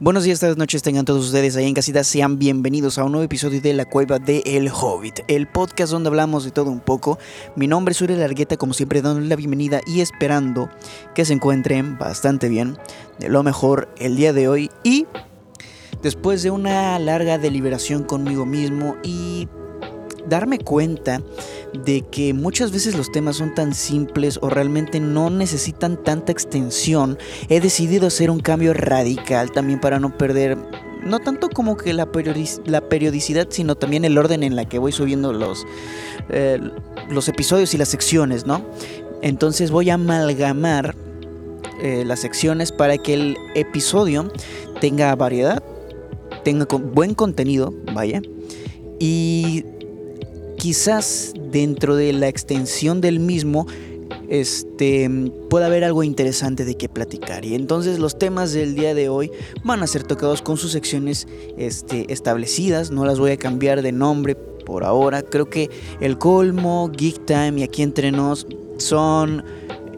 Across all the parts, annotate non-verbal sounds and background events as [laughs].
Buenos días, tardes, noches, tengan todos ustedes ahí en casita. Sean bienvenidos a un nuevo episodio de La Cueva de El Hobbit, el podcast donde hablamos de todo un poco. Mi nombre es Uriel Largueta, como siempre, dándoles la bienvenida y esperando que se encuentren bastante bien, de lo mejor el día de hoy. Y después de una larga deliberación conmigo mismo y darme cuenta de que muchas veces los temas son tan simples o realmente no necesitan tanta extensión, he decidido hacer un cambio radical también para no perder no tanto como que la, periodicidad, sino también el orden en la que voy subiendo los, eh, los episodios y las secciones, ¿no? Entonces voy a amalgamar eh, las secciones para que el episodio tenga variedad, tenga buen contenido, vaya, y quizás dentro de la extensión del mismo este, pueda haber algo interesante de qué platicar. Y entonces los temas del día de hoy van a ser tocados con sus secciones este, establecidas. No las voy a cambiar de nombre por ahora. Creo que el colmo, Geek Time y aquí entre nos son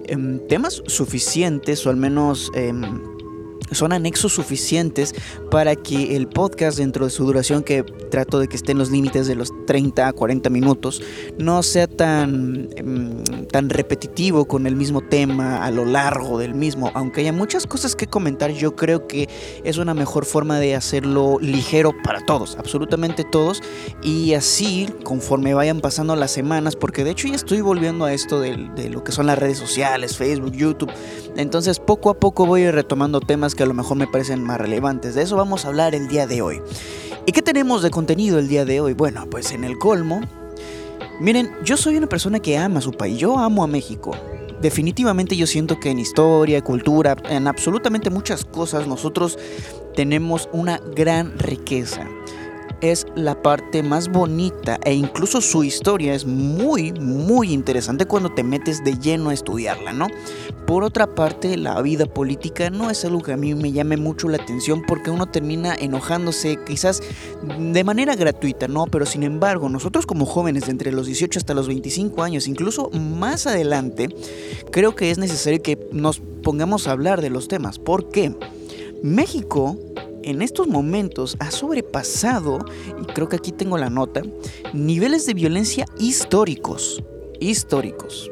em, temas suficientes o al menos... Em, son anexos suficientes para que el podcast dentro de su duración, que trato de que esté en los límites de los 30 a 40 minutos, no sea tan, em, tan repetitivo con el mismo tema a lo largo del mismo. Aunque haya muchas cosas que comentar, yo creo que es una mejor forma de hacerlo ligero para todos, absolutamente todos. Y así, conforme vayan pasando las semanas, porque de hecho ya estoy volviendo a esto de, lo que son las redes sociales, Facebook, YouTube. Entonces poco a poco voy retomando temas que a lo mejor me parecen más relevantes. De eso vamos a hablar el día de hoy. ¿Y qué tenemos de contenido el día de hoy? Bueno, pues en el colmo. Miren, yo soy una persona que ama su país, yo amo a México. Definitivamente yo siento que en historia, cultura, en absolutamente muchas cosas nosotros tenemos una gran riqueza es la parte más bonita e incluso su historia es muy, muy interesante cuando te metes de lleno a estudiarla, ¿no? Por otra parte, la vida política no es algo que a mí me llame mucho la atención porque uno termina enojándose quizás de manera gratuita, ¿no? Pero sin embargo, nosotros como jóvenes de entre los 18 hasta los 25 años, incluso más adelante, creo que es necesario que nos pongamos a hablar de los temas. ¿Por qué? México en estos momentos ha sobrepasado, y creo que aquí tengo la nota, niveles de violencia históricos. Históricos.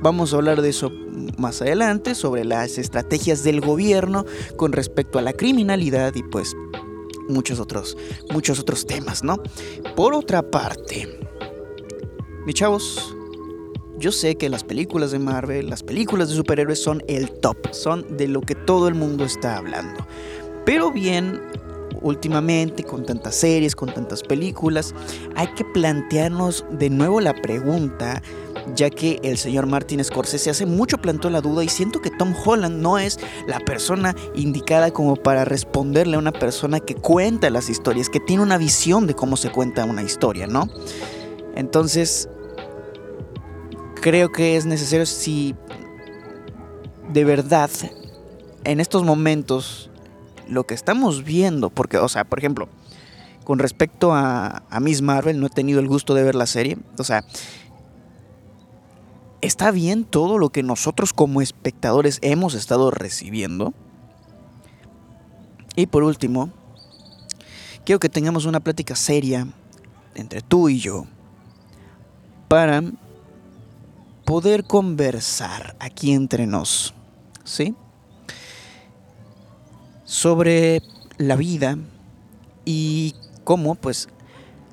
Vamos a hablar de eso más adelante, sobre las estrategias del gobierno con respecto a la criminalidad y pues muchos otros, muchos otros temas, ¿no? Por otra parte, mis chavos, yo sé que las películas de Marvel, las películas de superhéroes son el top, son de lo que todo el mundo está hablando. Pero bien, últimamente con tantas series, con tantas películas, hay que plantearnos de nuevo la pregunta, ya que el señor Martin Scorsese hace mucho plantó la duda y siento que Tom Holland no es la persona indicada como para responderle a una persona que cuenta las historias, que tiene una visión de cómo se cuenta una historia, ¿no? Entonces, creo que es necesario si de verdad en estos momentos lo que estamos viendo, porque, o sea, por ejemplo, con respecto a, Miss Marvel, no he tenido el gusto de ver la serie, o sea, ¿está bien todo lo que nosotros como espectadores hemos estado recibiendo? Y por último, quiero que tengamos una plática seria entre tú y yo para poder conversar aquí entre nos, ¿sí? sobre la vida y cómo, pues,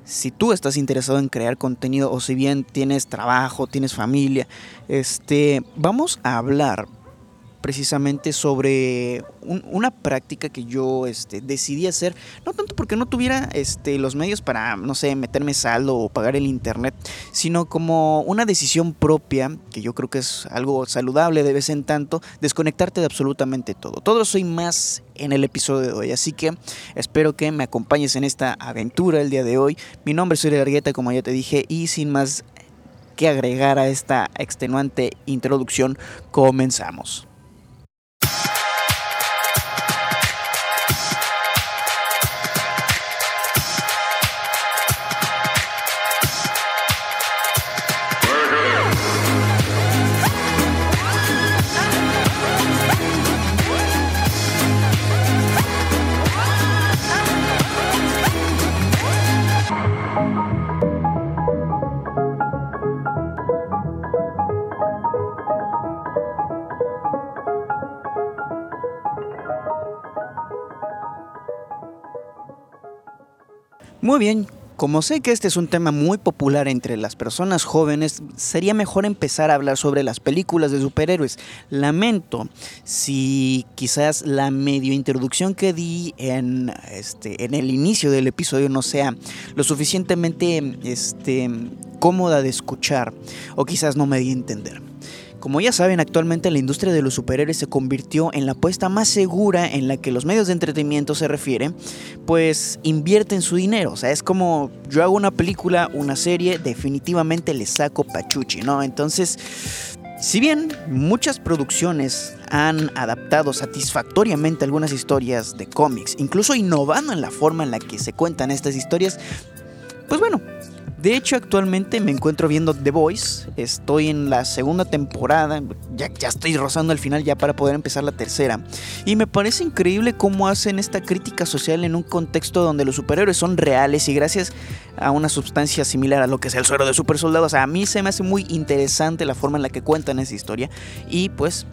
si tú estás interesado en crear contenido o si bien tienes trabajo, tienes familia, este, vamos a hablar precisamente sobre una práctica que yo este, decidí hacer, no tanto porque no tuviera este, los medios para, no sé, meterme saldo o pagar el internet, sino como una decisión propia, que yo creo que es algo saludable de vez en tanto, desconectarte de absolutamente todo. Todo soy más en el episodio de hoy, así que espero que me acompañes en esta aventura el día de hoy. Mi nombre es Uri Largueta, como ya te dije, y sin más que agregar a esta extenuante introducción, comenzamos. Muy bien, como sé que este es un tema muy popular entre las personas jóvenes, sería mejor empezar a hablar sobre las películas de superhéroes. Lamento si quizás la medio introducción que di en, este, en el inicio del episodio no sea lo suficientemente este, cómoda de escuchar o quizás no me di a entender. Como ya saben, actualmente la industria de los superhéroes se convirtió en la apuesta más segura en la que los medios de entretenimiento se refieren, pues invierten su dinero. O sea, es como yo hago una película, una serie, definitivamente le saco pachuchi, ¿no? Entonces, si bien muchas producciones han adaptado satisfactoriamente algunas historias de cómics, incluso innovando en la forma en la que se cuentan estas historias, pues bueno, de hecho, actualmente me encuentro viendo The Voice. Estoy en la segunda temporada. Ya, estoy rozando el final ya para poder empezar la tercera. Y me parece increíble cómo hacen esta crítica social en un contexto donde los superhéroes son reales y gracias a una sustancia similar a lo que es el suero de super soldados. a mí se me hace muy interesante la forma en la que cuentan esa historia. Y pues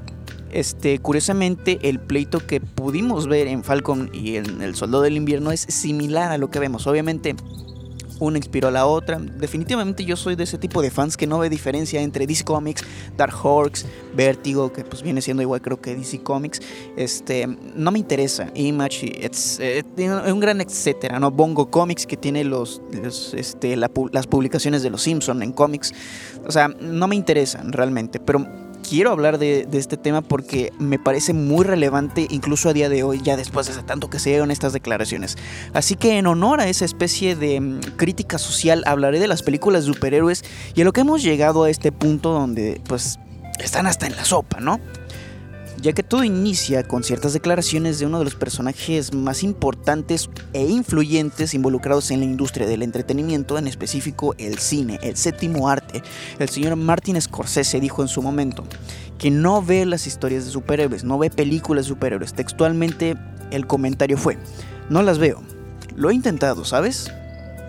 este, curiosamente, el pleito que pudimos ver en Falcon y en El Soldado del Invierno es similar a lo que vemos. Obviamente, una inspiró a la otra. Definitivamente yo soy de ese tipo de fans que no ve diferencia entre DC Comics, Dark Horse, Vertigo, que pues viene siendo igual creo que DC Comics. Este, no me interesa. Image, es eh, un gran etcétera, ¿no? Bongo Comics que tiene los, este, las publicaciones de los Simpson en cómics. O sea, no me interesan realmente, pero quiero hablar de, este tema porque me parece muy relevante incluso a día de hoy, ya después de tanto que se dieron estas declaraciones. Así que en honor a esa especie de mm, crítica social hablaré de las películas de superhéroes y a lo que hemos llegado a este punto donde pues están hasta en la sopa, ¿no? Ya que todo inicia con ciertas declaraciones de uno de los personajes más importantes e influyentes involucrados en la industria del entretenimiento, en específico el cine, el séptimo arte. El señor Martin Scorsese dijo en su momento que no ve las historias de superhéroes, no ve películas de superhéroes. Textualmente el comentario fue, no las veo. Lo he intentado, ¿sabes?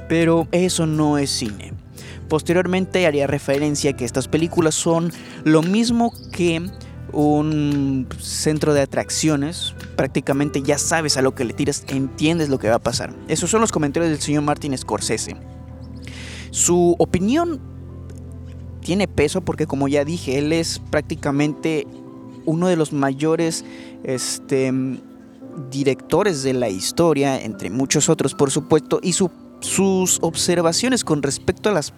Pero eso no es cine. Posteriormente haría referencia a que estas películas son lo mismo que un centro de atracciones, prácticamente ya sabes a lo que le tiras, entiendes lo que va a pasar. Esos son los comentarios del señor Martin Scorsese. Su opinión tiene peso porque como ya dije, él es prácticamente uno de los mayores este, directores de la historia, entre muchos otros por supuesto, y sus observaciones con respecto a las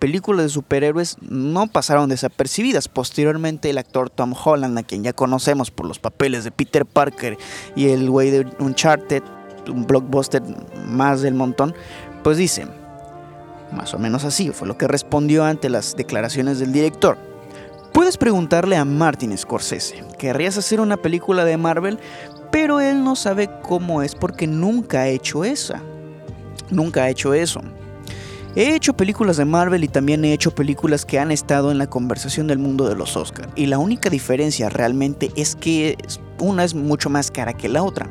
películas de superhéroes no pasaron desapercibidas. Posteriormente el actor Tom Holland, a quien ya conocemos por los papeles de Peter Parker y el güey de Uncharted, un blockbuster más del montón, pues dice, más o menos así fue lo que respondió ante las declaraciones del director. Puedes preguntarle a Martin Scorsese, ¿querrías hacer una película de Marvel? Pero él no sabe cómo es porque nunca ha hecho esa. Nunca ha hecho eso. He hecho películas de Marvel y también he hecho películas que han estado en la conversación del mundo de los Oscars. Y la única diferencia realmente es que una es mucho más cara que la otra.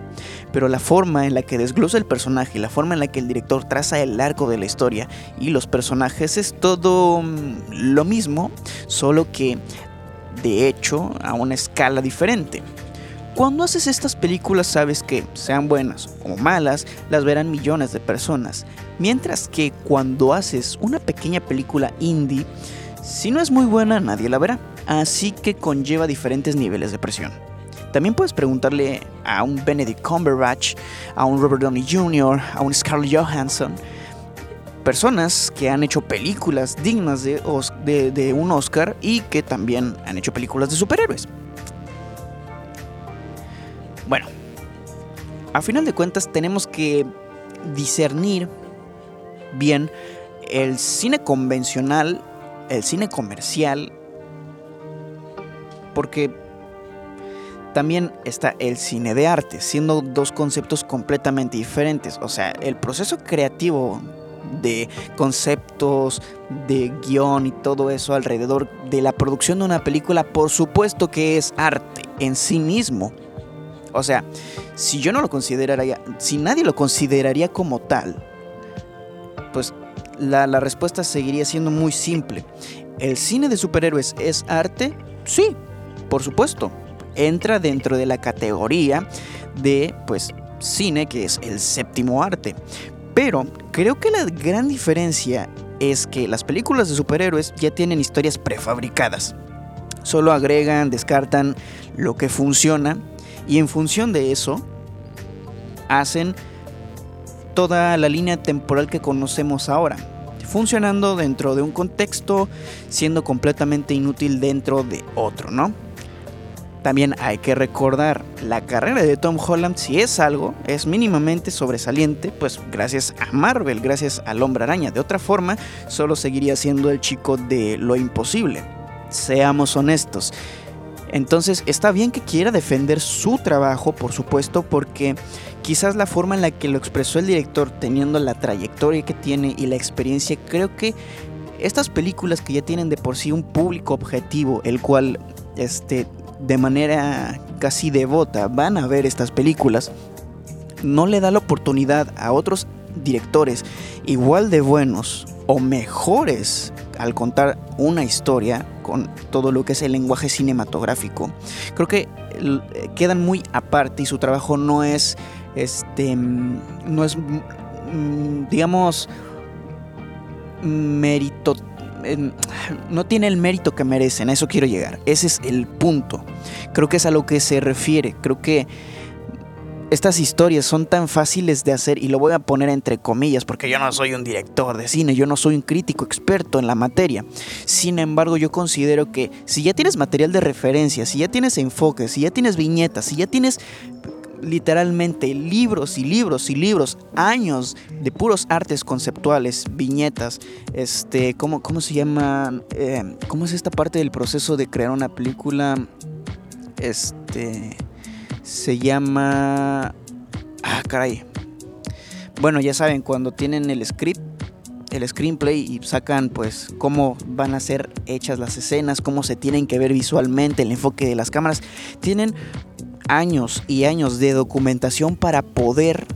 Pero la forma en la que desglosa el personaje y la forma en la que el director traza el arco de la historia y los personajes es todo mm, lo mismo, solo que de hecho a una escala diferente. Cuando haces estas películas sabes que, sean buenas o malas, las verán millones de personas. Mientras que cuando haces una pequeña película indie, si no es muy buena nadie la verá. Así que conlleva diferentes niveles de presión. También puedes preguntarle a un Benedict Cumberbatch, a un Robert Downey Jr., a un Scarlett Johansson, personas que han hecho películas dignas de, de, un Oscar y que también han hecho películas de superhéroes. Bueno, a final de cuentas tenemos que discernir bien el cine convencional, el cine comercial, porque también está el cine de arte, siendo dos conceptos completamente diferentes. O sea, el proceso creativo de conceptos, de guion y todo eso alrededor de la producción de una película, por supuesto que es arte en sí mismo. O sea, si yo no lo consideraría, si nadie lo consideraría como tal, pues la, respuesta seguiría siendo muy simple. ¿El cine de superhéroes es arte? Sí, por supuesto. Entra dentro de la categoría de, pues, cine que es el séptimo arte. Pero creo que la gran diferencia es que las películas de superhéroes ya tienen historias prefabricadas. Solo agregan, descartan lo que funciona y en función de eso hacen toda la línea temporal que conocemos ahora, funcionando dentro de un contexto, siendo completamente inútil dentro de otro, ¿no? También hay que recordar, la carrera de Tom Holland, si es algo, es mínimamente sobresaliente, pues gracias a Marvel, gracias al hombre araña. De otra forma, solo seguiría siendo el chico de lo imposible. Seamos honestos. Entonces está bien que quiera defender su trabajo, por supuesto, porque quizás la forma en la que lo expresó el director, teniendo la trayectoria que tiene y la experiencia, creo que estas películas que ya tienen de por sí un público objetivo, el cual este, de manera casi devota van a ver estas películas, no le da la oportunidad a otros directores igual de buenos o mejores al contar una historia con todo lo que es el lenguaje cinematográfico. Creo que quedan muy aparte y su trabajo no es este no es mm, digamos mérito no tiene el mérito que merecen, a eso quiero llegar. Ese es el punto. Creo que es a lo que se refiere. Creo que estas historias son tan fáciles de hacer y lo voy a poner entre comillas porque yo no soy un director de cine, yo no soy un crítico experto en la materia. Sin embargo, yo considero que si ya tienes material de referencia, si ya tienes enfoque, si ya tienes viñetas, si ya tienes literalmente libros y libros y libros, años de puros artes conceptuales, viñetas, este, ¿cómo, cómo se llama? Eh, ¿Cómo es esta parte del proceso de crear una película? Este, se llama... Ah, caray. Bueno, ya saben, cuando tienen el script, el screenplay y sacan pues cómo van a ser hechas las escenas, cómo se tienen que ver visualmente, el enfoque de las cámaras, tienen años y años de documentación para poder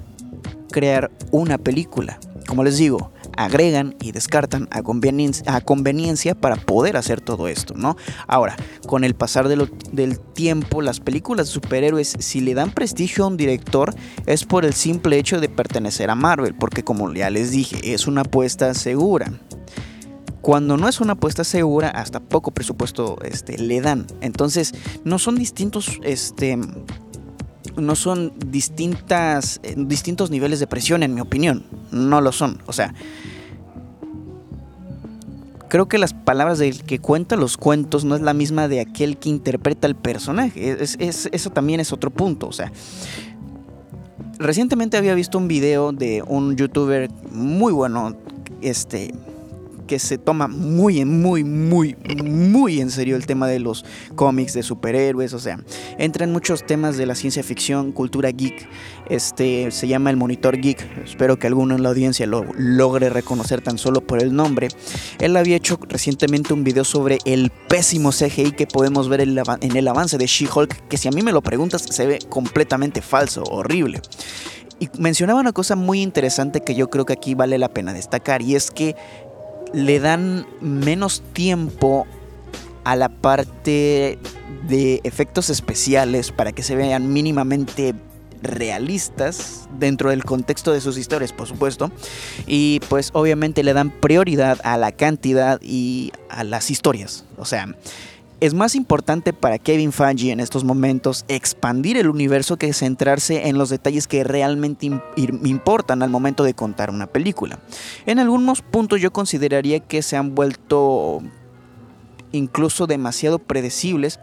crear una película. Como les digo, agregan y descartan a conveniencia, para poder hacer todo esto, ¿no? Ahora, con el pasar del tiempo, las películas de superhéroes, si le dan prestigio a un director, es por el simple hecho de pertenecer a Marvel, porque como ya les dije, es una apuesta segura. Cuando no es una apuesta segura, hasta poco presupuesto este, le dan. Entonces, no son distintos, este, no son distintas, eh, distintos niveles de presión, en mi opinión. No lo son. O sea, creo que las palabras del que cuenta los cuentos no es la misma de aquel que interpreta el personaje. eso también es otro punto. O sea, recientemente había visto un video de un youtuber muy bueno, este, que se toma muy, muy, muy, muy en serio el tema de los cómics, de superhéroes, o sea, entra en muchos temas de la ciencia ficción, cultura geek, este, se llama el Monitor Geek, espero que alguno en la audiencia lo logre reconocer tan solo por el nombre. Él había hecho recientemente un video sobre el pésimo CGI que podemos ver en el avance de She-Hulk, que si a mí me lo preguntas se ve completamente falso, horrible. Y mencionaba una cosa muy interesante que yo creo que aquí vale la pena destacar, y es que le dan menos tiempo a la parte de efectos especiales para que se vean mínimamente realistas dentro del contexto de sus historias, por supuesto. Y pues obviamente le dan prioridad a la cantidad y a las historias. O sea, es más importante para Kevin Feige en estos momentos expandir el universo que centrarse en los detalles que realmente importan al momento de contar una película. En algunos puntos yo consideraría que se han vuelto incluso demasiado predecibles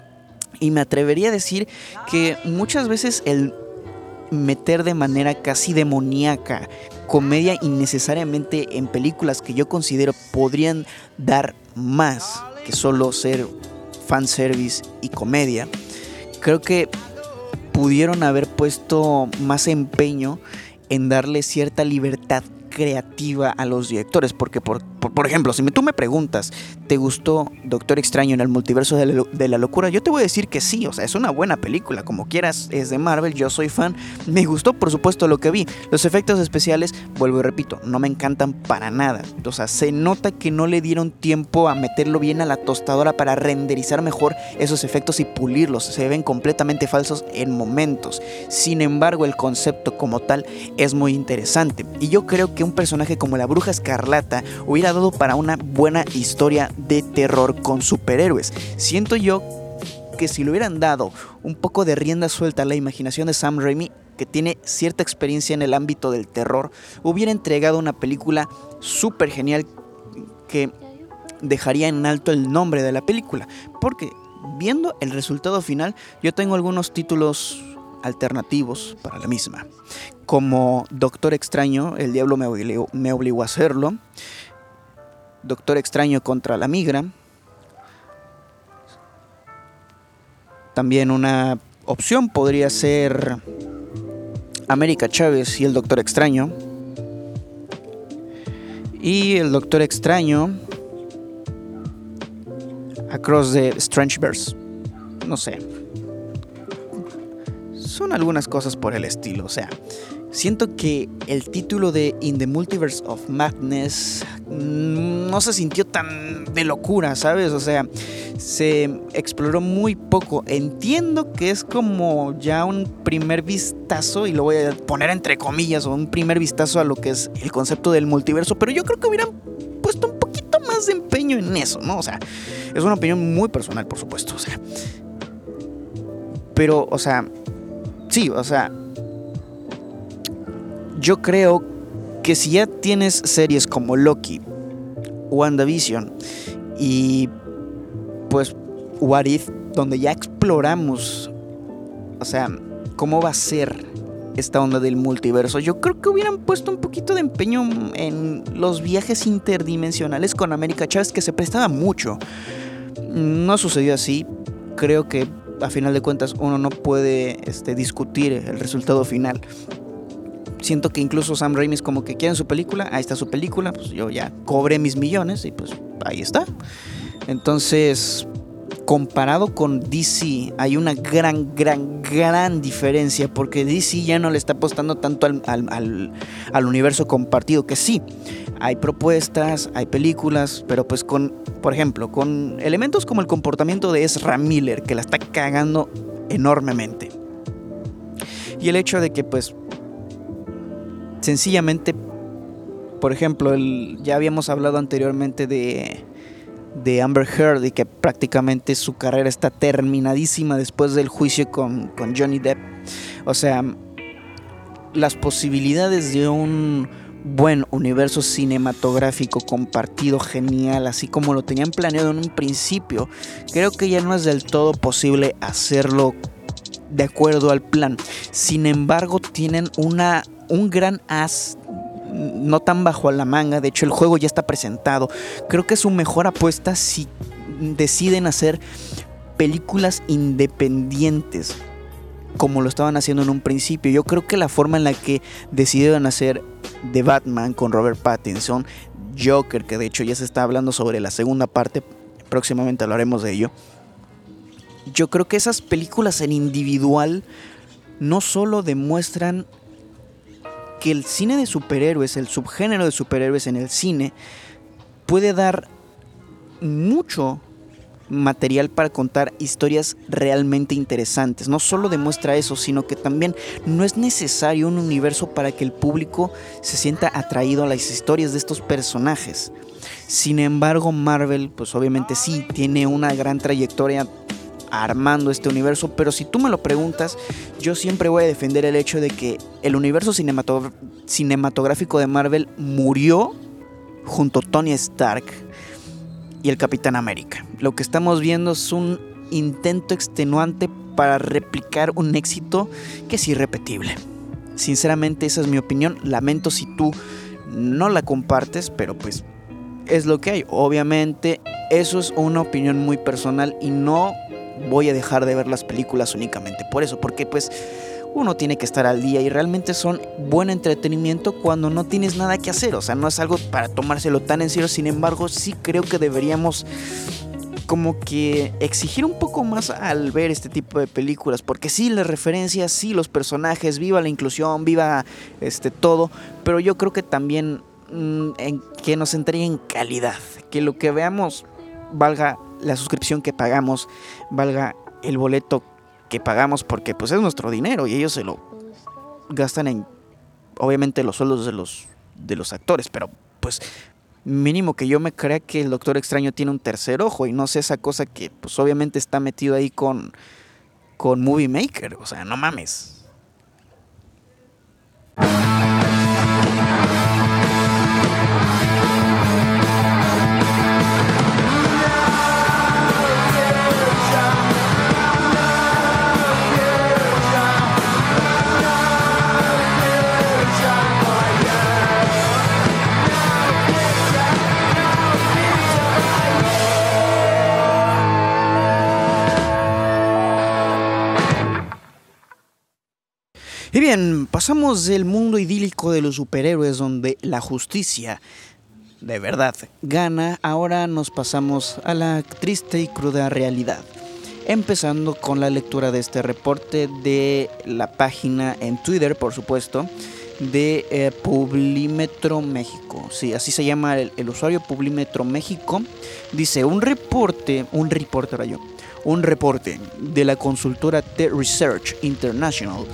y me atrevería a decir que muchas veces el meter de manera casi demoníaca comedia innecesariamente en películas que yo considero podrían dar más que solo ser fanservice y comedia, creo que pudieron haber puesto más empeño en darle cierta libertad creativa a los directores, porque por por, ejemplo, si tú me preguntas, ¿te gustó Doctor Extraño en el multiverso de la, locura? Yo te voy a decir que sí, o sea, es una buena película, como quieras, es de Marvel, yo soy fan, me gustó por supuesto lo que vi. Los efectos especiales, vuelvo y repito, no me encantan para nada. O sea, se nota que no le dieron tiempo a meterlo bien a la tostadora para renderizar mejor esos efectos y pulirlos, se ven completamente falsos en momentos. Sin embargo, el concepto como tal es muy interesante y yo creo que un personaje como la Bruja Escarlata hubiera dado para una buena historia de terror con superhéroes. Siento yo que si le hubieran dado un poco de rienda suelta a la imaginación de Sam Raimi, que tiene cierta experiencia en el ámbito del terror, hubiera entregado una película súper genial que dejaría en alto el nombre de la película. Porque viendo el resultado final, yo tengo algunos títulos alternativos para la misma. Como Doctor Extraño, el diablo me obligó, a hacerlo. Doctor Extraño contra la migra. También una opción podría ser América Chávez y el Doctor Extraño. Y el Doctor Extraño Across the Strangeverse. No sé son algunas cosas por el estilo. O sea, siento que el título de In the Multiverse of Madness mm, no se sintió tan de locura, ¿sabes? O sea, se exploró muy poco. Entiendo que es como ya un primer vistazo, y lo voy a poner entre comillas, o un primer vistazo a lo que es el concepto del multiverso, pero yo creo que hubieran puesto un poquito más de empeño en eso, ¿no? O sea, es una opinión muy personal, por supuesto, o sea. Pero, o sea, sí, o sea, yo creo que si ya tienes series como Loki, WandaVision y pues What If, donde ya exploramos, o sea, cómo va a ser esta onda del multiverso, yo creo que hubieran puesto un poquito de empeño en los viajes interdimensionales con América Chávez, que se prestaba mucho. No sucedió así, creo que a final de cuentas uno no puede este, discutir el resultado final. Siento que incluso Sam Raimi es como que quieren su película, ahí está su película, pues yo ya cobré mis millones y pues ahí está. Entonces, comparado con DC, hay una gran, gran, gran diferencia porque DC ya no le está apostando tanto al, al, al universo compartido, que sí, hay propuestas, hay películas, pero pues con, por ejemplo, con elementos como el comportamiento de Ezra Miller, que la está cagando enormemente. Y el hecho de que pues sencillamente, por ejemplo, ya habíamos hablado anteriormente de, de Amber Heard y que prácticamente su carrera está terminadísima después del juicio con, con Johnny Depp. O sea, las posibilidades de un buen universo cinematográfico compartido genial, así como lo tenían planeado en un principio, creo que ya no es del todo posible hacerlo de acuerdo al plan. Sin embargo, tienen una, un gran as no tan bajo a la manga, de hecho el juego ya está presentado. Creo que es su mejor apuesta si deciden hacer películas independientes como lo estaban haciendo en un principio. Yo creo que la forma en la que decidieron hacer The Batman con Robert Pattinson, Joker, que de hecho ya se está hablando sobre la segunda parte, próximamente hablaremos de ello. Yo creo que esas películas en individual no solo demuestran que el cine de superhéroes, el subgénero de superhéroes en el cine, puede dar mucho material para contar historias realmente interesantes. No solo demuestra eso, sino que también no es necesario un universo para que el público se sienta atraído a las historias de estos personajes. Sin embargo, Marvel, pues obviamente sí, tiene una gran trayectoria armando este universo, pero si tú me lo preguntas, yo siempre voy a defender el hecho de que el universo cinematográfico de Marvel murió junto a Tony Stark y el Capitán América. Lo que estamos viendo es un intento extenuante para replicar un éxito que es irrepetible. Sinceramente esa es mi opinión. Lamento si tú no la compartes, pero pues es lo que hay. Obviamente eso es una opinión muy personal y no voy a dejar de ver las películas únicamente por eso, porque pues uno tiene que estar al día y realmente son buen entretenimiento cuando no tienes nada que hacer. O sea, no es algo para tomárselo tan en serio. Sin embargo, sí creo que deberíamos como que exigir un poco más al ver este tipo de películas, porque sí las referencias, sí los personajes, viva la inclusión, viva este todo, pero yo creo que también mm, que nos entreguen calidad, que lo que veamos valga la suscripción que pagamos, valga el boleto que pagamos, porque pues es nuestro dinero y ellos se lo gastan en obviamente los sueldos de los de los actores, pero pues mínimo que yo me crea que el Doctor Extraño tiene un tercer ojo y no sé esa cosa que pues obviamente está metido ahí con con Movie Maker, o sea, no mames. Bien, pasamos del mundo idílico de los superhéroes donde la justicia de verdad gana, ahora nos pasamos a la triste y cruda realidad. Empezando con la lectura de este reporte de la página en Twitter, por supuesto, de eh, Publimetro México. Sí, así se llama el, usuario Publimetro México. Dice, un reporte, un reporte yo, un reporte de la consultora The Research International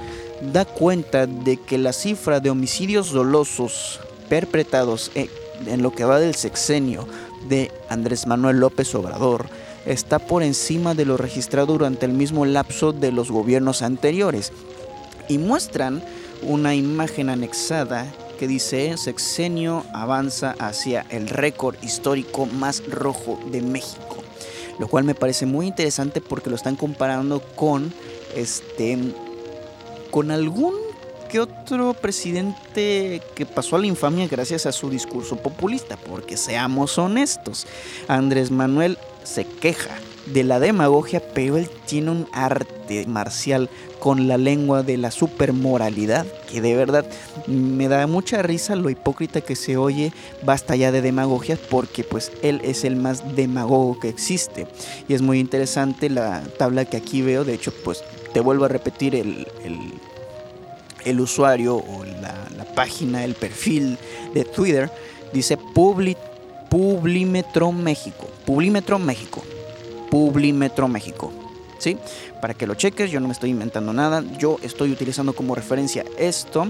da cuenta de que la cifra de homicidios dolosos perpetrados en, lo que va del sexenio de Andrés Manuel López Obrador está por encima de lo registrado durante el mismo lapso de los gobiernos anteriores. Y muestran una imagen anexada que dice sexenio avanza hacia el récord histórico más rojo de México, lo cual me parece muy interesante porque lo están comparando con este con algún que otro presidente que pasó a la infamia gracias a su discurso populista, porque seamos honestos, Andrés Manuel se queja de la demagogia, pero él tiene un arte marcial con la lengua de la supermoralidad, que de verdad me da mucha risa lo hipócrita que se oye, basta ya de demagogias, porque pues él es el más demagogo que existe. Y es muy interesante la tabla que aquí veo, de hecho pues te vuelvo a repetir el, el usuario o la, página, el perfil de Twitter, dice Publi, Publimetro México. Publimetro México. Publimetro México. ¿Sí? Para que lo cheques, yo no me estoy inventando nada, yo estoy utilizando como referencia esto.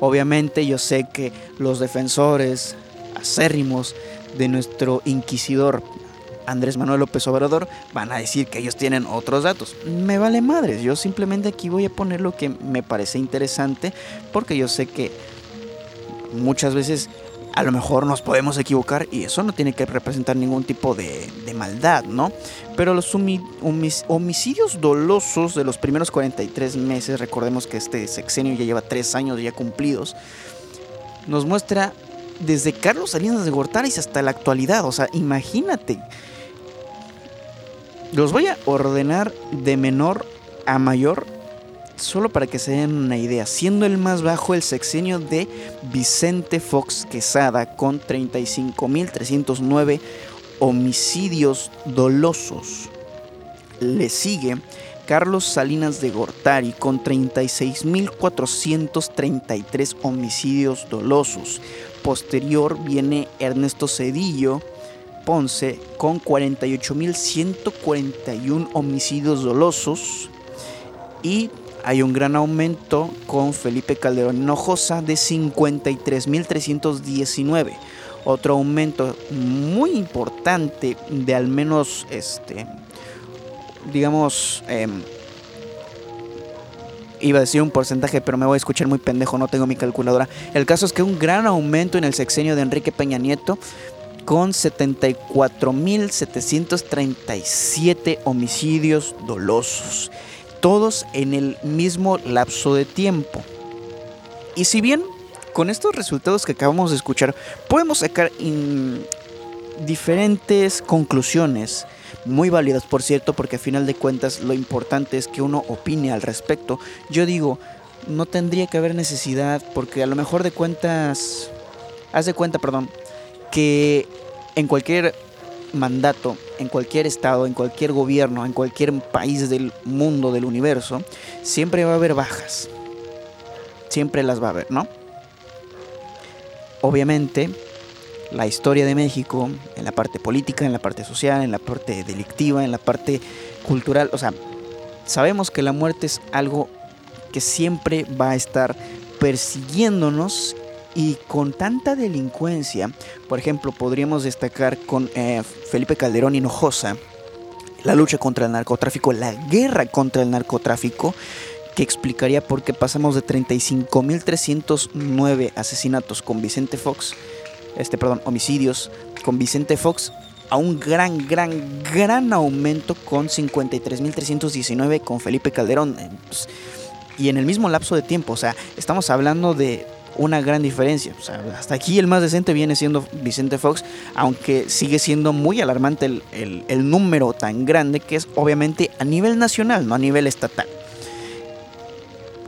Obviamente yo sé que los defensores acérrimos de nuestro inquisidor Andrés Manuel López Obrador, van a decir que ellos tienen otros datos. Me vale madres, yo simplemente aquí voy a poner lo que me parece interesante porque yo sé que muchas veces a lo mejor nos podemos equivocar y eso no tiene que representar ningún tipo de, maldad, ¿no? Pero los homicidios dolosos de los primeros 43 meses, recordemos que este sexenio ya lleva 3 años ya cumplidos, nos muestra desde Carlos Salinas de Gortari hasta la actualidad, o sea, imagínate los voy a ordenar de menor a mayor solo para que se den una idea, siendo el más bajo el sexenio de Vicente Fox Quesada con 35.309 homicidios dolosos. Le sigue Carlos Salinas de Gortari con 36.433 homicidios dolosos. Posterior viene Ernesto Cedillo Ponce con 48.141 homicidios dolosos y hay un gran aumento con Felipe Calderón Hinojosa de 53.319. Otro aumento muy importante de al menos, este, digamos, em, iba a decir un porcentaje, pero me voy a escuchar muy pendejo, no tengo mi calculadora. El caso es que un gran aumento en el sexenio de Enrique Peña Nieto con 74.737 homicidios dolosos, todos en el mismo lapso de tiempo. Y si bien con estos resultados que acabamos de escuchar podemos sacar diferentes conclusiones, muy válidas por cierto, porque a final de cuentas lo importante es que uno opine al respecto. Yo digo, no tendría que haber necesidad, porque a lo mejor de cuentas, haz de cuenta, perdón, que en cualquier mandato, en cualquier estado, en cualquier gobierno, en cualquier país del mundo, del universo, siempre va a haber bajas. Siempre las va a haber, ¿no? Obviamente, la historia de México, en la parte política, en la parte social, en la parte delictiva, en la parte cultural, o sea, sabemos que la muerte es algo que siempre va a estar persiguiéndonos y con tanta delincuencia, por ejemplo, podríamos destacar con eh, Felipe Calderón Hinojosa, la lucha contra el narcotráfico, la guerra contra el narcotráfico, que explicaría por qué pasamos de 35.309 asesinatos con Vicente Fox, este, perdón, homicidios con Vicente Fox a un gran, gran, gran aumento con 53.319 con Felipe Calderón. Pues, y en el mismo lapso de tiempo, o sea, estamos hablando de una gran diferencia. O sea, hasta aquí el más decente viene siendo Vicente Fox, aunque sigue siendo muy alarmante el, el, número tan grande que es obviamente a nivel nacional, no a nivel estatal.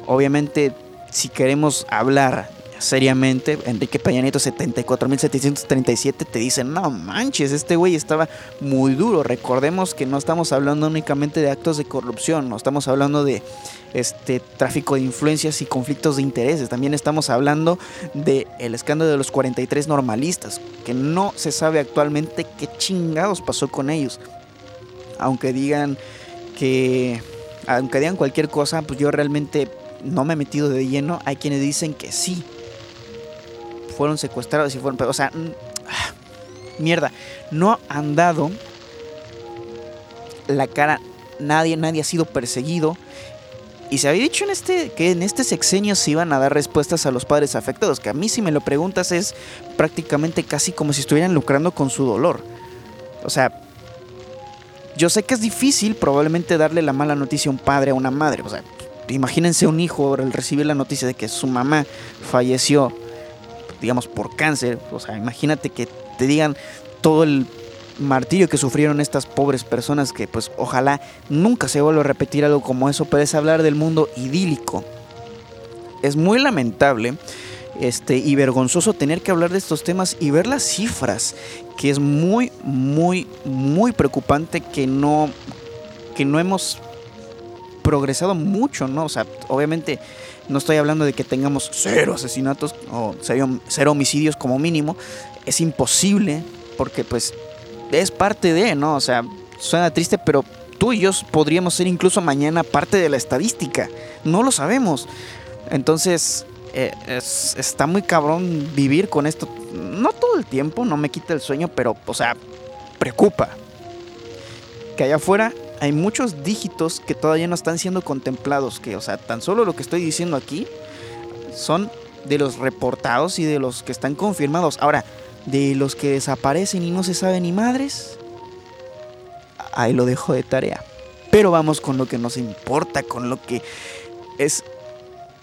Obviamente, si queremos hablar seriamente, Enrique Peña Nieto 74.737 te dicen, no manches, este güey estaba muy duro. Recordemos que no estamos hablando únicamente de actos de corrupción, no estamos hablando de este tráfico de influencias y conflictos de intereses. También estamos hablando del el escándalo de los 43 normalistas, que no se sabe actualmente qué chingados pasó con ellos. Aunque digan que aunque digan cualquier cosa, pues yo realmente no me he metido de lleno. Hay quienes dicen que sí. Fueron secuestrados y fueron, o sea, ah, mierda, no han dado la cara nadie, nadie ha sido perseguido. Y se había dicho en este, que en este sexenio se iban a dar respuestas a los padres afectados, que a mí si me lo preguntas es prácticamente casi como si estuvieran lucrando con su dolor. O sea, yo sé que es difícil probablemente darle la mala noticia a un padre a una madre. O sea, imagínense un hijo al recibir la noticia de que su mamá falleció, digamos, por cáncer. O sea, imagínate que te digan todo el martirio que sufrieron estas pobres personas que pues ojalá nunca se vuelva a repetir algo como eso, pero es hablar del mundo idílico. Es muy lamentable este, y vergonzoso tener que hablar de estos temas y ver las cifras, que es muy, muy, muy preocupante que no, que no hemos progresado mucho, ¿no? O sea, obviamente no estoy hablando de que tengamos cero asesinatos o cero, homicidios como mínimo, es imposible porque pues es parte de, ¿no? O sea, suena triste, pero tú y yo podríamos ser incluso mañana parte de la estadística. No lo sabemos. Entonces, eh, está muy cabrón vivir con esto. No todo el tiempo, no me quita el sueño, pero, o sea, preocupa. Que allá afuera hay muchos dígitos que todavía no están siendo contemplados. Que, o sea, tan solo lo que estoy diciendo aquí son de los reportados y de los que están confirmados. Ahora, de los que desaparecen y no se sabe ni madres, ahí lo dejo de tarea. Pero vamos con lo que nos importa, con lo que es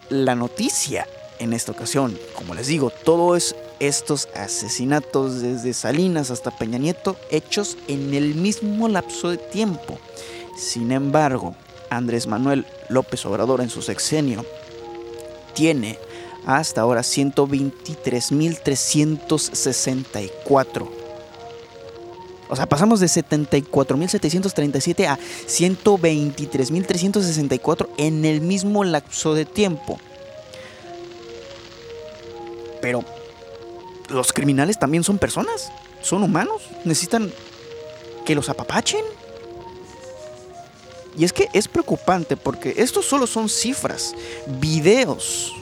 la noticia en esta ocasión. Como les digo, todos estos asesinatos desde Salinas hasta Peña Nieto hechos en el mismo lapso de tiempo. Sin embargo, Andrés Manuel López Obrador en su sexenio tiene hasta ahora 123.364. O sea, pasamos de 74.737 a 123.364 en el mismo lapso de tiempo. Pero los criminales también son personas, son humanos, necesitan que los apapachen. Y es que es preocupante porque estos solo son cifras, videos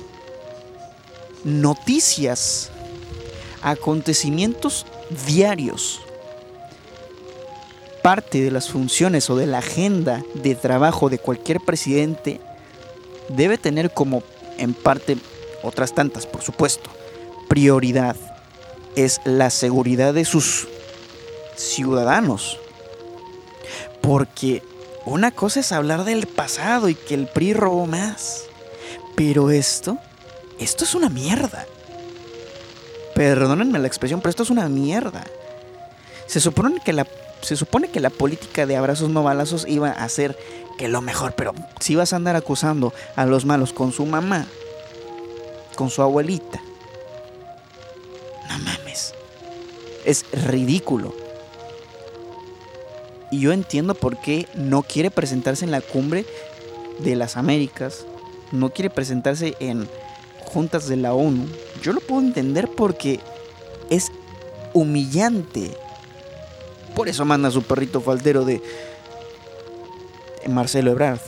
noticias, acontecimientos diarios. Parte de las funciones o de la agenda de trabajo de cualquier presidente debe tener como en parte otras tantas, por supuesto, prioridad es la seguridad de sus ciudadanos. Porque una cosa es hablar del pasado y que el PRI robó más. Pero esto esto es una mierda. Perdónenme la expresión, pero esto es una mierda. Se supone que la se supone que la política de abrazos no balazos iba a ser que lo mejor, pero si vas a andar acusando a los malos con su mamá, con su abuelita, es ridículo. Y yo entiendo por qué no quiere presentarse en la cumbre de las Américas, no quiere presentarse en juntas de la ONU. Yo lo puedo entender porque es humillante. Por eso manda a su perrito faltero de Marcelo Ebrard,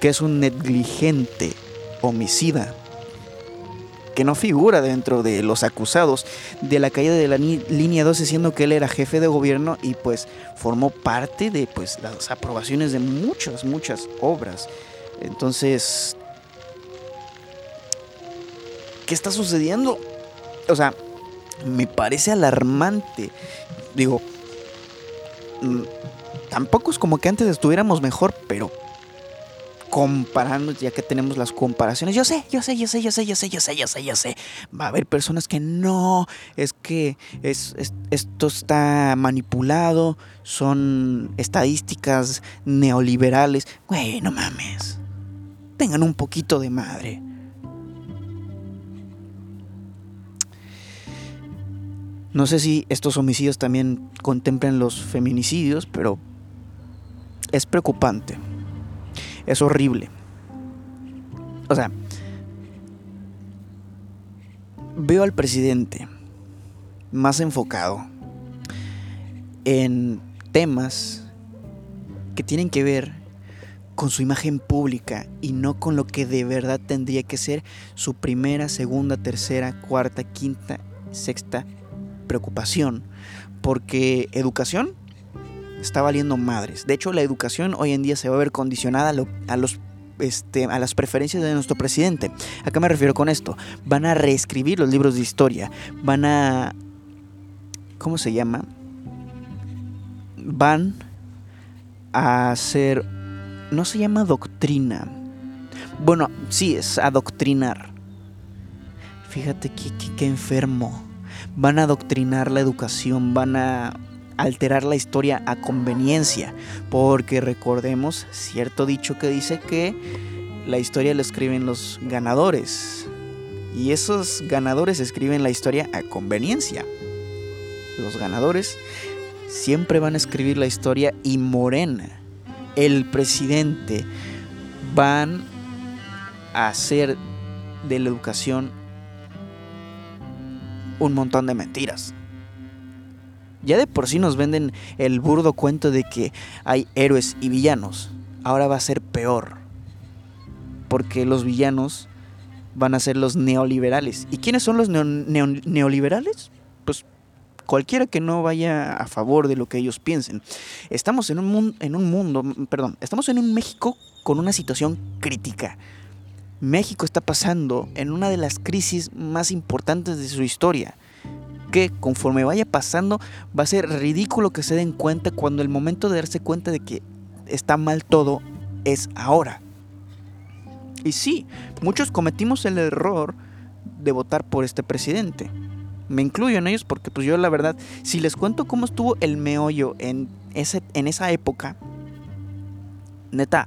que es un negligente homicida que no figura dentro de los acusados de la caída de la línea 12 siendo que él era jefe de gobierno y pues formó parte de pues las aprobaciones de muchas muchas obras entonces ¿qué está sucediendo? o sea me parece alarmante digo mm, tampoco es como que antes estuviéramos mejor pero comparando, ya que tenemos las comparaciones. Yo sé, yo sé, yo sé, yo sé, yo sé, yo sé, yo sé, yo sé. Va a haber personas que no, es que es, esto está manipulado, son estadísticas neoliberales. Güey, no mames. Tengan un poquito de madre. No sé si estos homicidios también contemplan los feminicidios, pero es preocupante es horrible. O sea, veo al presidente más enfocado en temas que tienen que ver con su imagen pública y no con lo que de verdad tendría que ser su primera, segunda, tercera, cuarta, quinta, sexta preocupación. Porque educación está valiendo madres. De hecho, la educación hoy en día se va a ver condicionada a, los este, a las preferencias de nuestro presidente. ¿A qué me refiero con esto? Van a reescribir los libros de historia. Van a... ¿Cómo se llama? Van a hacer... No se llama doctrina. Bueno, sí, es adoctrinar. Fíjate qué enfermo. Van a adoctrinar la educación, van a alterar la historia a conveniencia, porque recordemos cierto dicho que dice que la historia la escriben los ganadores, y esos ganadores escriben la historia a conveniencia. Los ganadores siempre van a escribir la historia y Morena, el presidente, van a hacer de la educación un montón de mentiras. Ya de por sí nos venden el burdo cuento de que hay héroes y villanos. Ahora va a ser peor. Porque los villanos van a ser los neoliberales. ¿Y quiénes son los neoliberales? Pues cualquiera que no vaya a favor de lo que ellos piensen. Estamos en un, en un mundo, perdón, estamos en un México con una situación crítica. México está pasando en una de las crisis más importantes de su historia que conforme vaya pasando va a ser ridículo que se den cuenta cuando el momento de darse cuenta de que está mal todo es ahora. Y sí, muchos cometimos el error de votar por este presidente. Me incluyo en ellos porque pues yo la verdad, si les cuento cómo estuvo el meollo en, ese, en esa época, neta,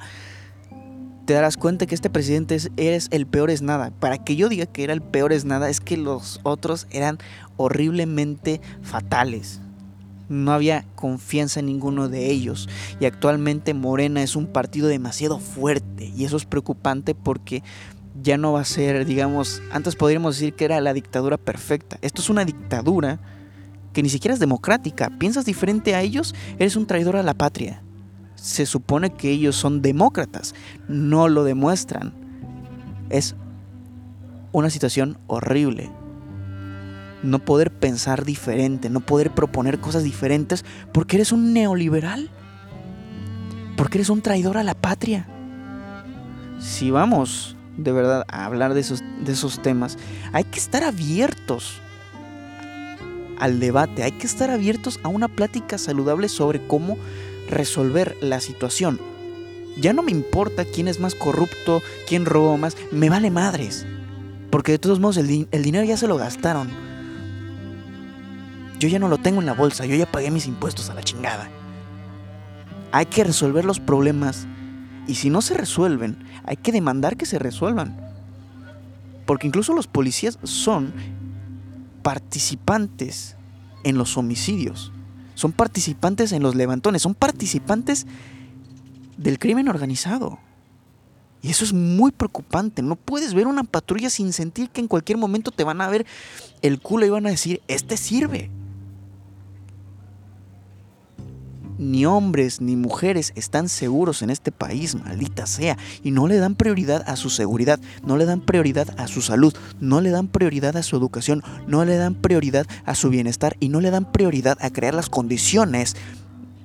te darás cuenta que este presidente es, el peor es nada. Para que yo diga que era el peor es nada, es que los otros eran horriblemente fatales. No había confianza en ninguno de ellos. Y actualmente Morena es un partido demasiado fuerte. Y eso es preocupante porque ya no va a ser, digamos, antes podríamos decir que era la dictadura perfecta. Esto es una dictadura que ni siquiera es democrática. ¿Piensas diferente a ellos? Eres un traidor a la patria se supone que ellos son demócratas, no lo demuestran. Es una situación horrible. No poder pensar diferente, no poder proponer cosas diferentes porque eres un neoliberal, porque eres un traidor a la patria. Si vamos de verdad a hablar de esos, de esos temas, hay que estar abiertos al debate, hay que estar abiertos a una plática saludable sobre cómo resolver la situación. Ya no me importa quién es más corrupto, quién robó más, me vale madres. Porque de todos modos el, dinero ya se lo gastaron. Yo ya no lo tengo en la bolsa, yo ya pagué mis impuestos a la chingada. Hay que resolver los problemas y si no se resuelven, hay que demandar que se resuelvan. Porque incluso los policías son participantes en los homicidios, son participantes en los levantones, son participantes del crimen organizado. Y eso es muy preocupante. No puedes ver una patrulla sin sentir que en cualquier momento te van a ver el culo y van a decir, este sirve. Ni hombres ni mujeres están seguros en este país, maldita sea, y no le dan prioridad a su seguridad, no le dan prioridad a su salud, no le dan prioridad a su educación, no le dan prioridad a su bienestar y no le dan prioridad a crear las condiciones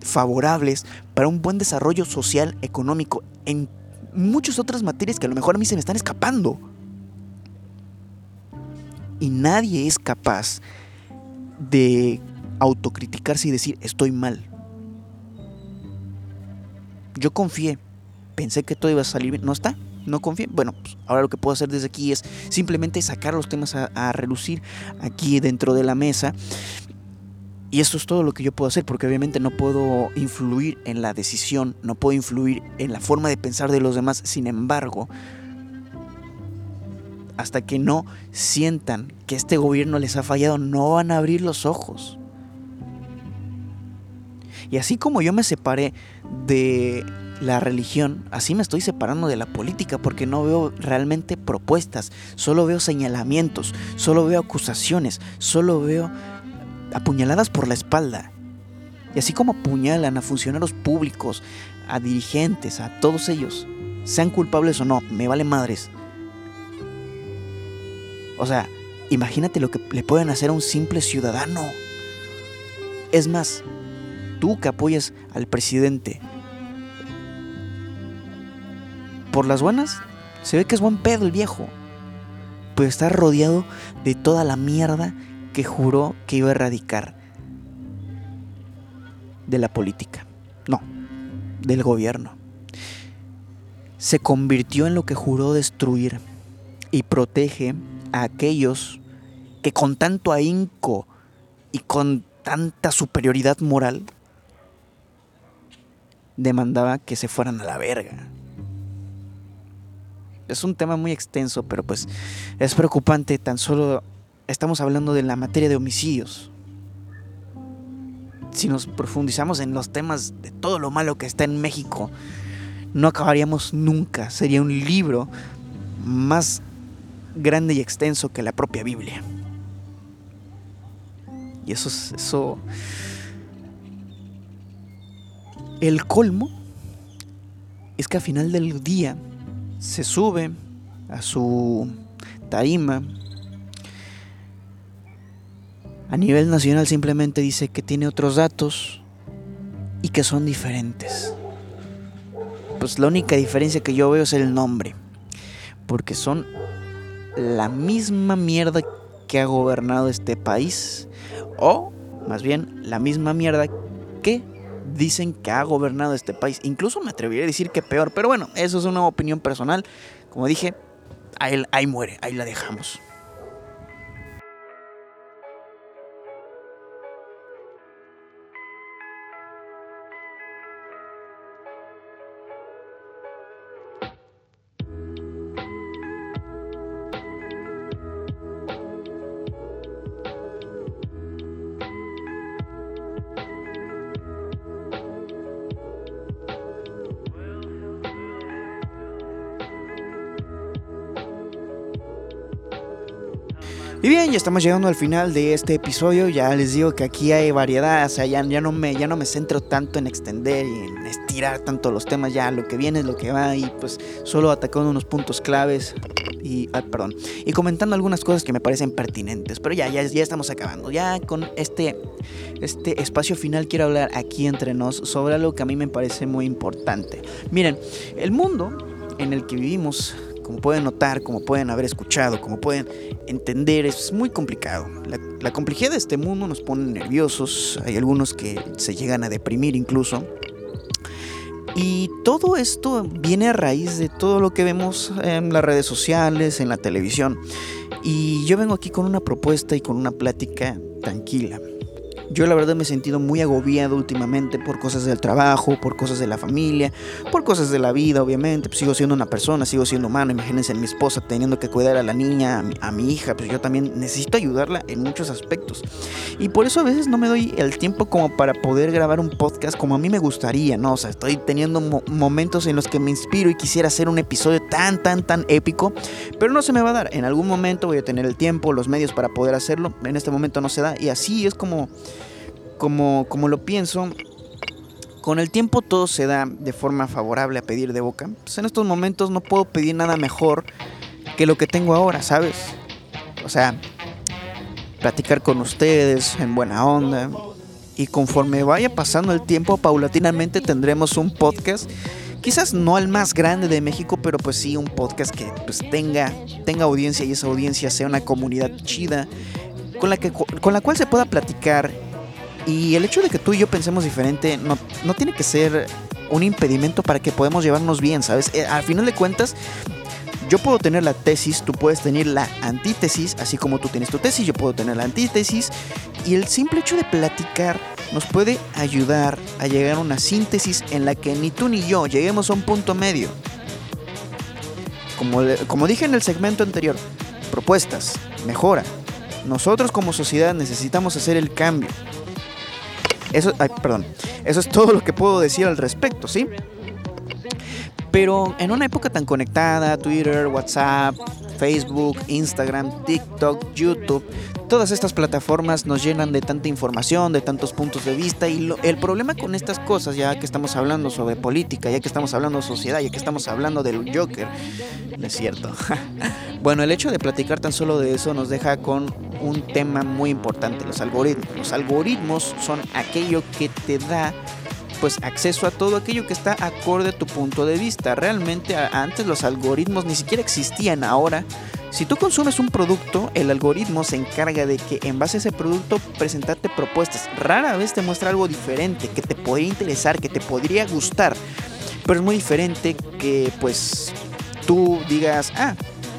favorables para un buen desarrollo social, económico, en muchas otras materias que a lo mejor a mí se me están escapando. Y nadie es capaz de autocriticarse y decir estoy mal. Yo confié, pensé que todo iba a salir bien, no está, no confié. Bueno, pues ahora lo que puedo hacer desde aquí es simplemente sacar los temas a, a relucir aquí dentro de la mesa y eso es todo lo que yo puedo hacer, porque obviamente no puedo influir en la decisión, no puedo influir en la forma de pensar de los demás. Sin embargo, hasta que no sientan que este gobierno les ha fallado, no van a abrir los ojos. Y así como yo me separé de la religión, así me estoy separando de la política porque no veo realmente propuestas, solo veo señalamientos, solo veo acusaciones, solo veo apuñaladas por la espalda. Y así como apuñalan a funcionarios públicos, a dirigentes, a todos ellos, sean culpables o no, me vale madres. O sea, imagínate lo que le pueden hacer a un simple ciudadano. Es más, tú que apoyas al presidente, por las buenas, se ve que es buen pedo el viejo. Pues está rodeado de toda la mierda que juró que iba a erradicar de la política. No, del gobierno. Se convirtió en lo que juró destruir y protege a aquellos que con tanto ahínco y con tanta superioridad moral demandaba que se fueran a la verga. Es un tema muy extenso, pero pues es preocupante tan solo estamos hablando de la materia de homicidios. Si nos profundizamos en los temas de todo lo malo que está en México, no acabaríamos nunca. Sería un libro más grande y extenso que la propia Biblia. Y eso es eso. El colmo es que al final del día se sube a su tarima a nivel nacional simplemente dice que tiene otros datos y que son diferentes. Pues la única diferencia que yo veo es el nombre. Porque son la misma mierda que ha gobernado este país. O, más bien, la misma mierda que dicen que ha gobernado este país. Incluso me atrevería a decir que peor. Pero bueno, eso es una opinión personal. Como dije, ahí, ahí muere, ahí la dejamos. Y bien, ya estamos llegando al final de este episodio. Ya les digo que aquí hay variedad. O sea, ya, no, me, ya no me centro tanto en extender y en estirar tanto los temas. Ya lo que viene es lo que va. Y pues solo atacando unos puntos claves. Y, ah, perdón. Y comentando algunas cosas que me parecen pertinentes. Pero ya, ya, ya estamos acabando. Ya con este, este espacio final quiero hablar aquí entre nos sobre algo que a mí me parece muy importante. Miren, el mundo en el que vivimos como pueden notar, como pueden haber escuchado, como pueden entender, es muy complicado. La, complejidad de este mundo nos pone nerviosos, hay algunos que se llegan a deprimir incluso. Y todo esto viene a raíz de todo lo que vemos en las redes sociales, en la televisión. Y yo vengo aquí con una propuesta y con una plática tranquila. Yo la verdad me he sentido muy agobiado últimamente por cosas del trabajo, por cosas de la familia, por cosas de la vida, obviamente. Pues sigo siendo una persona, sigo siendo humano. Imagínense mi esposa teniendo que cuidar a la niña, a mi, hija. Pues yo también necesito ayudarla en muchos aspectos. Y por eso a veces no me doy el tiempo como para poder grabar un podcast como a mí me gustaría, ¿no? O sea, estoy teniendo momentos en los que me inspiro y quisiera hacer un episodio tan, tan, tan épico, pero no se me va a dar. En algún momento voy a tener el tiempo, los medios para poder hacerlo. En este momento no se da y así es como, como, como lo pienso. Con el tiempo todo se da de forma favorable a pedir de boca. Pues en estos momentos no puedo pedir nada mejor que lo que tengo ahora, ¿sabes? O sea, platicar con ustedes en buena onda. Y conforme vaya pasando el tiempo, paulatinamente tendremos un podcast. Quizás no el más grande de México, pero pues sí un podcast que pues tenga, tenga audiencia y esa audiencia sea una comunidad chida con la, que, con la cual se pueda platicar. Y el hecho de que tú y yo pensemos diferente no, no tiene que ser un impedimento para que podamos llevarnos bien, ¿sabes? Eh, al final de cuentas, yo puedo tener la tesis, tú puedes tener la antítesis, así como tú tienes tu tesis, yo puedo tener la antítesis. Y el simple hecho de platicar nos puede ayudar a llegar a una síntesis en la que ni tú ni yo lleguemos a un punto medio. Como, como dije en el segmento anterior, propuestas, mejora. Nosotros como sociedad necesitamos hacer el cambio. Eso, perdón, eso es todo lo que puedo decir al respecto, ¿sí? Pero en una época tan conectada, Twitter, WhatsApp, Facebook, Instagram, TikTok, YouTube, todas estas plataformas nos llenan de tanta información, de tantos puntos de vista y el problema con estas cosas, ya que estamos hablando sobre política, ya que estamos hablando de sociedad, ya que estamos hablando del Joker, no es cierto. [laughs] bueno, el hecho de platicar tan solo de eso nos deja con un tema muy importante, los algoritmos. Los algoritmos son aquello que te da pues acceso a todo aquello que está acorde a tu punto de vista. Realmente antes los algoritmos ni siquiera existían. Ahora, si tú consumes un producto, el algoritmo se encarga de que en base a ese producto presentarte propuestas. Rara vez te muestra algo diferente que te podría interesar, que te podría gustar. Pero es muy diferente que pues tú digas, ah,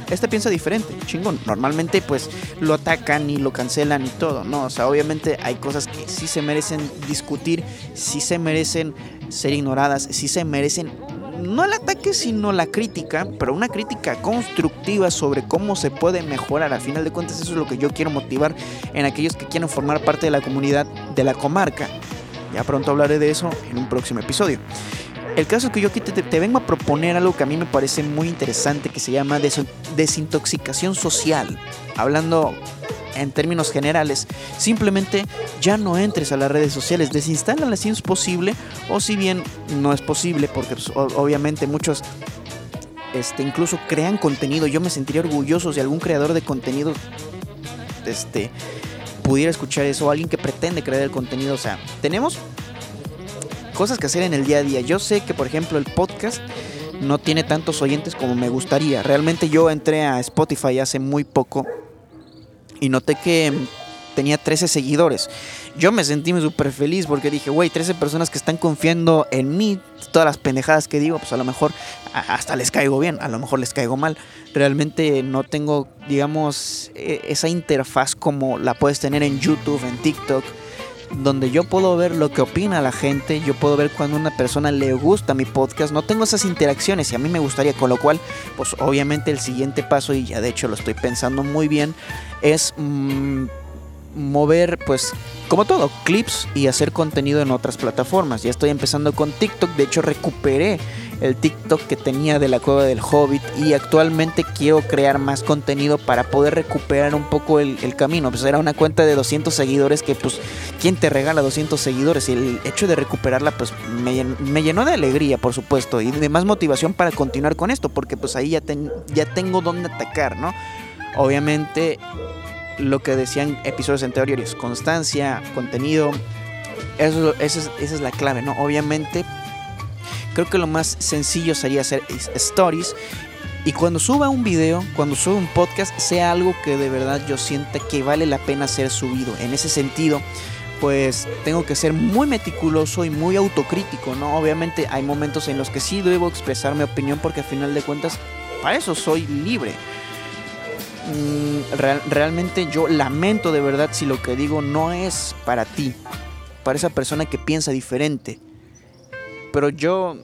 este piensa diferente, chingón. Normalmente pues lo atacan y lo cancelan y todo, ¿no? O sea, obviamente hay cosas que sí se merecen discutir, sí se merecen ser ignoradas, sí se merecen no el ataque, sino la crítica, pero una crítica constructiva sobre cómo se puede mejorar. Al final de cuentas, eso es lo que yo quiero motivar en aquellos que quieren formar parte de la comunidad de la comarca. Ya pronto hablaré de eso en un próximo episodio. El caso es que yo aquí te, vengo a proponer algo que a mí me parece muy interesante que se llama desintoxicación social. Hablando en términos generales, simplemente ya no entres a las redes sociales, desinstalalas si es posible o si bien no es posible porque pues, obviamente muchos este, incluso crean contenido. Yo me sentiría orgulloso si algún creador de contenido este, pudiera escuchar eso o alguien que pretende crear el contenido. O sea, tenemos cosas que hacer en el día a día. Yo sé que, por ejemplo, el podcast no tiene tantos oyentes como me gustaría. Realmente yo entré a Spotify hace muy poco y noté que tenía 13 seguidores. Yo me sentí súper feliz porque dije, güey, 13 personas que están confiando en mí, todas las pendejadas que digo, pues a lo mejor hasta les caigo bien, a lo mejor les caigo mal. Realmente no tengo, digamos, e, esa interfaz como la puedes tener en YouTube, en TikTok donde yo puedo ver lo que opina la gente, yo puedo ver cuando una persona le gusta mi podcast, no tengo esas interacciones y a mí me gustaría, con lo cual, pues obviamente el siguiente paso, y ya de hecho lo estoy pensando muy bien, es mm, mover, pues, como todo, clips y hacer contenido en otras plataformas. Ya estoy empezando con TikTok, de hecho recuperé el TikTok que tenía de la cueva del Hobbit y actualmente quiero crear más contenido para poder recuperar un poco el, camino. Pues era una cuenta de 200 seguidores que pues, ¿quién te regala 200 seguidores? Y el hecho de recuperarla pues me, llenó de alegría, por supuesto, y de más motivación para continuar con esto, porque pues ahí ya, ya tengo dónde atacar, ¿no? Obviamente lo que decían episodios anteriores, constancia, contenido, eso, esa es la clave, ¿no? Obviamente creo que lo más sencillo sería hacer stories. Y cuando suba un video, cuando suba un podcast, sea algo que de verdad yo sienta que vale la pena ser subido. En ese sentido, pues tengo que ser muy meticuloso y muy autocrítico, ¿no? Obviamente hay momentos en los que sí debo expresar mi opinión porque al final de cuentas, para eso soy libre. mm, realmente yo lamento de verdad si lo que digo no es para ti, para esa persona que piensa diferente. Pero yo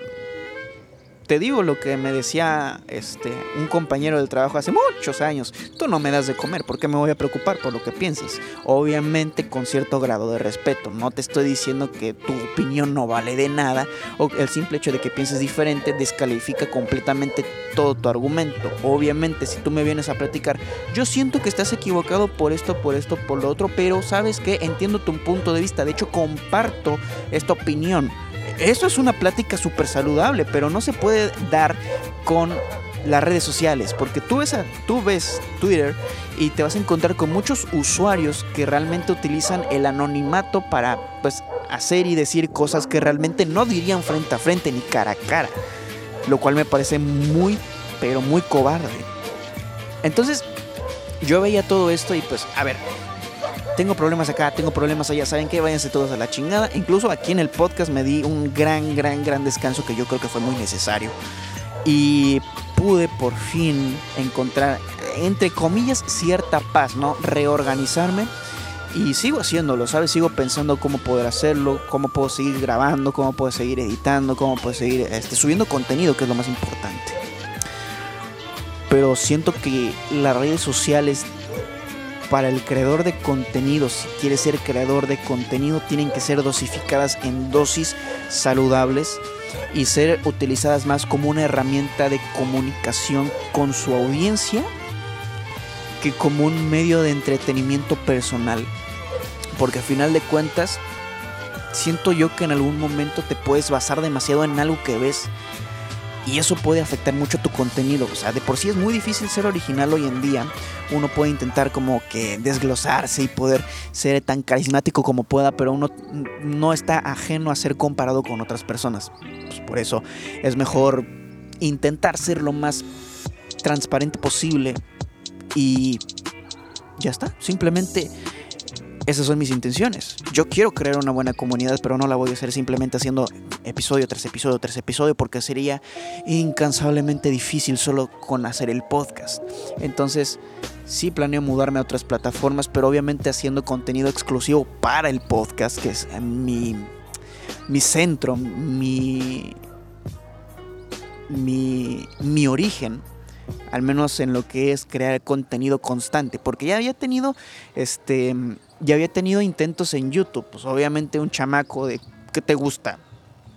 te digo lo que me decía este un compañero del trabajo hace muchos años. Tú no me das de comer, ¿por qué me voy a preocupar por lo que piensas? Obviamente con cierto grado de respeto. No te estoy diciendo que tu opinión no vale de nada o el simple hecho de que pienses diferente descalifica completamente todo tu argumento. Obviamente si tú me vienes a platicar, yo siento que estás equivocado por esto, por esto, por lo otro, pero sabes que entiendo tu punto de vista. De hecho comparto esta opinión eso es una plática súper saludable, pero no se puede dar con las redes sociales, porque tú ves, tú ves Twitter y te vas a encontrar con muchos usuarios que realmente utilizan el anonimato para pues hacer y decir cosas que realmente no dirían frente a frente ni cara a cara, lo cual me parece muy pero muy cobarde. Entonces, yo veía todo esto y pues, a ver, tengo problemas acá, tengo problemas allá, ¿saben qué? Váyanse todos a la chingada. Incluso aquí en el podcast me di un gran, gran, gran descanso que yo creo que fue muy necesario. Y pude por fin encontrar, entre comillas, cierta paz, ¿no? Reorganizarme. Y sigo haciéndolo, ¿sabes? Sigo pensando cómo poder hacerlo, cómo puedo seguir grabando, cómo puedo seguir editando, cómo puedo seguir este, subiendo contenido, que es lo más importante. Pero siento que las redes sociales para el creador de contenido, si quiere ser creador de contenido, tienen que ser dosificadas en dosis saludables y ser utilizadas más como una herramienta de comunicación con su audiencia que como un medio de entretenimiento personal. Porque al final de cuentas, siento yo que en algún momento te puedes basar demasiado en algo que ves y eso puede afectar mucho tu contenido. O sea, de por sí es muy difícil ser original hoy en día. Uno puede intentar como que desglosarse y poder ser tan carismático como pueda, pero uno no está ajeno a ser comparado con otras personas. Pues por eso es mejor intentar ser lo más transparente posible y ya está. Simplemente esas son mis intenciones. Yo quiero crear una buena comunidad, pero no la voy a hacer simplemente haciendo episodio tras episodio tras episodio, porque sería incansablemente difícil solo con hacer el podcast. Entonces, sí planeo mudarme a otras plataformas, pero obviamente haciendo contenido exclusivo para el podcast, que es mi, mi centro, mi, mi, mi origen al menos en lo que es crear contenido constante, porque ya había tenido este ya había tenido intentos en YouTube. Pues obviamente un chamaco de, ¿qué te gusta?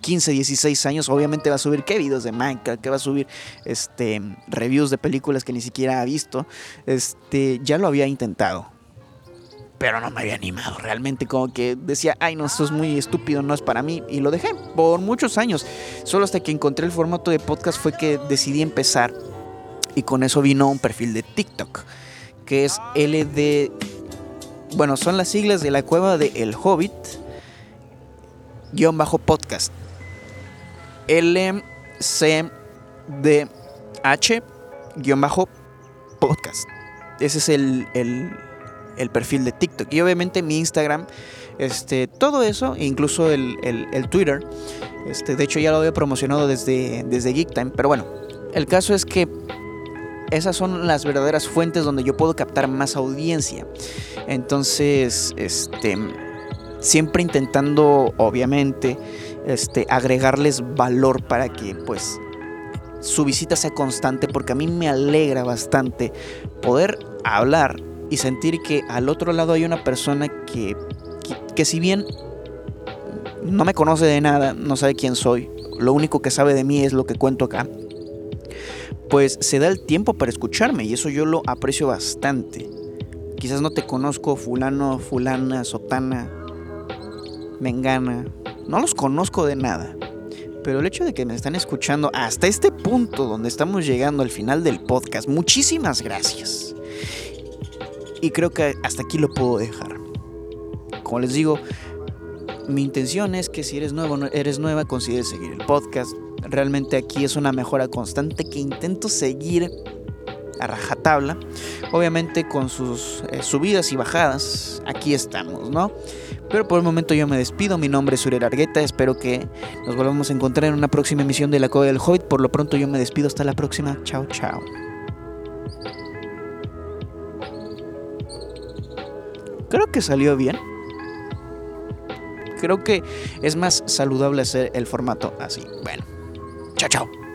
15, 16 años, obviamente va a subir qué videos de Minecraft, que va a subir este reviews de películas que ni siquiera ha visto. Este, ya lo había intentado. Pero no me había animado, realmente como que decía, ay no, esto es muy estúpido, no es para mí. Y lo dejé por muchos años. Solo hasta que encontré el formato de podcast fue que decidí empezar. Y con eso vino un perfil de TikTok, que es LD bueno, son las siglas de la cueva de El Hobbit, guion bajo podcast. LCDH, guion bajo podcast. Ese es el, el, perfil de TikTok. Y obviamente mi Instagram, este, todo eso, incluso el, Twitter. Este, de hecho ya lo había promocionado desde, desde Geek Time. Pero bueno, el caso es que esas son las verdaderas fuentes donde yo puedo captar más audiencia. Entonces, este, siempre intentando, obviamente, este, agregarles valor para que, pues, su visita sea constante, porque a mí me alegra bastante poder hablar y sentir que al otro lado hay una persona que, que, que si bien no me conoce de nada, no sabe quién soy, lo único que sabe de mí es lo que cuento acá pues se da el tiempo para escucharme y eso yo lo aprecio bastante. Quizás no te conozco fulano, fulana, sotana, mengana, no los conozco de nada. Pero el hecho de que me están escuchando hasta este punto donde estamos llegando al final del podcast, muchísimas gracias. Y creo que hasta aquí lo puedo dejar. Como les digo, mi intención es que si eres nuevo, eres nueva, consideres seguir el podcast, Realmente aquí es una mejora constante que intento seguir a rajatabla. Obviamente con sus eh, subidas y bajadas, aquí estamos, ¿no? Pero por el momento yo me despido. Mi nombre es Uriel Argueta. Espero que nos volvamos a encontrar en una próxima emisión de La Cueva del Hobbit. Por lo pronto yo me despido. Hasta la próxima. Chao, chao. Creo que salió bien. Creo que es más saludable hacer el formato así. Bueno, chao, chao.